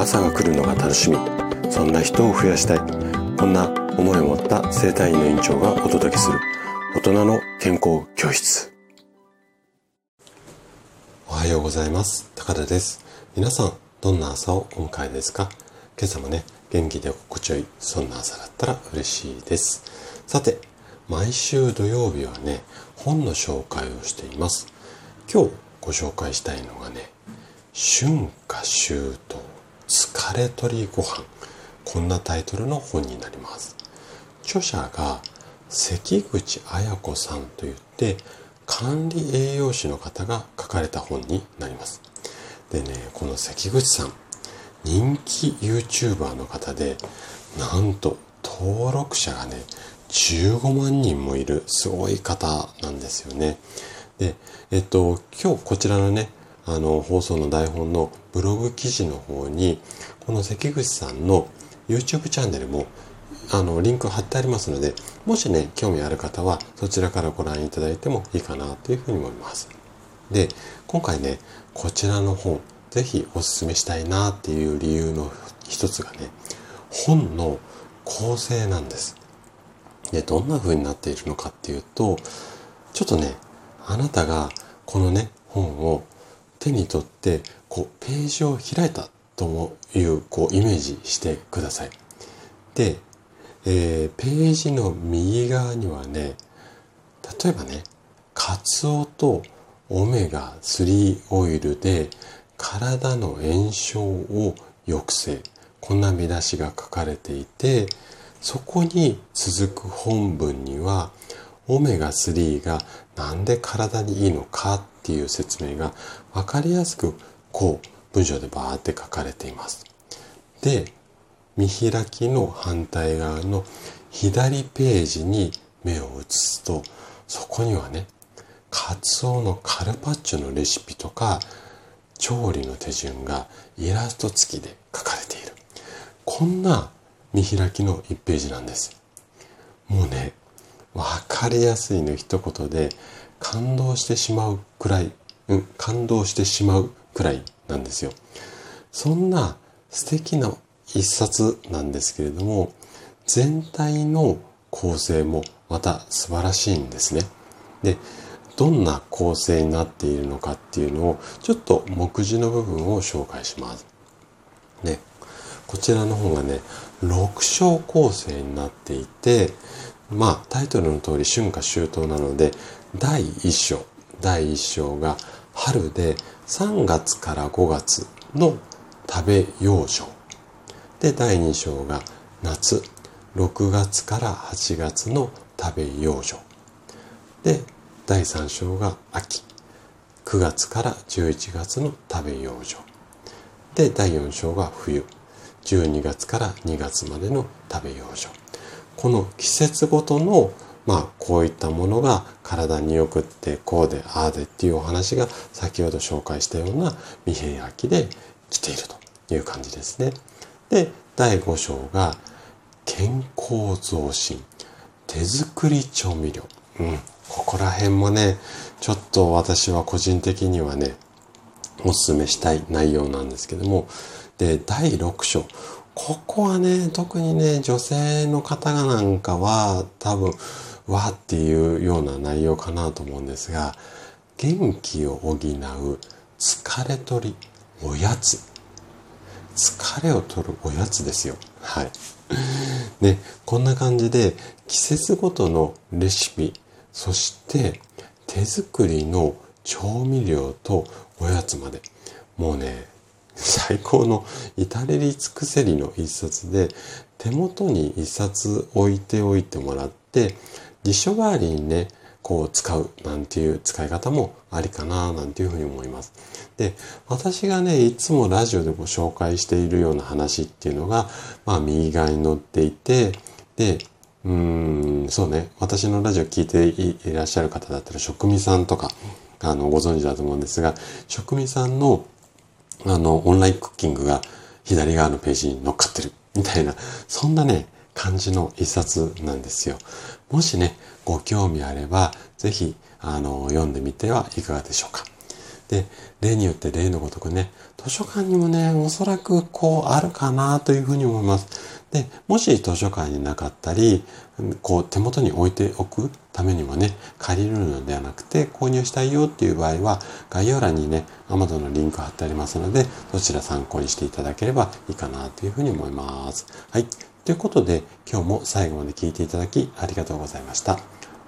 朝が来るのが楽しみ。そんな人を増やしたい。こんな思いを持った生体院の院長がお届けする。大人の健康教室。おはようございます。高田です。皆さんどんな朝をお迎えですか？今朝もね元気で心地よいそんな朝だったら嬉しいです。さて毎週土曜日はね本の紹介をしています。今日ご紹介したいのがね春夏秋冬。疲れ取りご飯。こんなタイトルの本になります。著者が関口綾子さんといって管理栄養士の方が書かれた本になります。でねこの関口さん人気 YouTuber の方でなんと登録者がね15万人もいるすごい方なんですよね。でえっと今日こちらのねあの放送の台本のブログ記事の方にこの関口さんの YouTube チャンネルもあのリンク貼ってありますのでもしね興味ある方はそちらからご覧いただいてもいいかなというふうに思います。で今回ねこちらの本ぜひおすすめしたいなっていう理由の一つがね本の構成なんです。でどんな風になっているのかっていうとちょっとねあなたがこのね本を手に取ってこうページを開いたというこうイメージしてください。で、えー、ページの右側にはね例えばねカツオとオメガ3オイルで体の炎症を抑制こんな見出しが書かれていてそこに続く本文にはオメガ3がなんで体にいいのかっていう説明が分かりやすくこう文章でバーって書かれています。で、見開きの反対側の左ページに目を移すとそこにはねカツオのカルパッチョのレシピとか調理の手順がイラスト付きで書かれているこんな見開きの1ページなんですもうね分かりやすいの一言で感動してしまうくらい、うん、感動してしまうくらいなんですよ。そんな素敵な一冊なんですけれども、全体の構成もまた素晴らしいんですね。で、どんな構成になっているのかっていうのをちょっと目次の部分を紹介します。ね、こちらの方がね、6章構成になっていて、まあタイトルの通り春夏秋冬なので第1章第1章が春で3月から5月の食べ養生で第2章が夏6月から8月の食べ養生で第3章が秋9月から11月の食べ養生で第4章が冬12月から2月までの食べ養生この季節ごとのまあこういったものが体によくってこうでああでっていうお話が先ほど紹介したような見開きで来ているという感じですね。で第5章が健康増進手作り調味料。うん、ここら辺もねちょっと私は個人的にはねおすすめしたい内容なんですけどもで第6章ここはね、特にね、女性の方がなんかは多分、わっていうような内容かなと思うんですが、元気を補う疲れ取り、おやつ。疲れを取るおやつですよ。はい。ね、こんな感じで季節ごとのレシピ、そして手作りの調味料とおやつまで。もうね、最高の至れり尽くせりの一冊で手元に一冊置いておいてもらって辞書代わりにねこう使うなんていう使い方もありかななんていうふうに思います。で、私がね、いつもラジオでご紹介しているような話っていうのが、まあ右側に載っていて、で、うーん、そうね、私のラジオ聞いていらっしゃる方だったら職味さんとか、あの、ご存知だと思うんですが、職味さんのあの、オンラインクッキングが左側のページに乗っかってるみたいな、そんなね、感じの一冊なんですよ。もしね、ご興味あれば、ぜひ、あの、読んでみてはいかがでしょうか。で、例によって例のごとくね、図書館にもね、おそらくこうあるかなというふうに思います。で、もし図書館になかったり、こう手元に置いておくためにもね、借りるのではなくて購入したいよっていう場合は、概要欄にね、Amazon のリンク貼ってありますので、どちら参考にしていただければいいかなというふうに思います。はい。ということで、今日も最後まで聞いていただきありがとうございました。